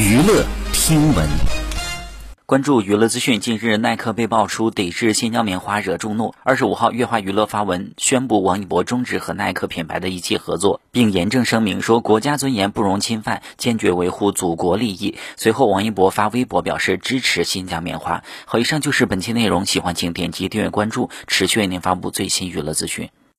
娱乐听闻。关注娱乐资讯，近日耐克被爆出抵制新疆棉花惹众怒。二十五号，乐华娱乐发文宣布王一博终止和耐克品牌的一切合作，并严正声明说国家尊严不容侵犯，坚决维护祖国利益。随后，王一博发微博表示支持新疆棉花。好，以上就是本期内容，喜欢请点击订阅关注，持续为您发布最新娱乐资讯。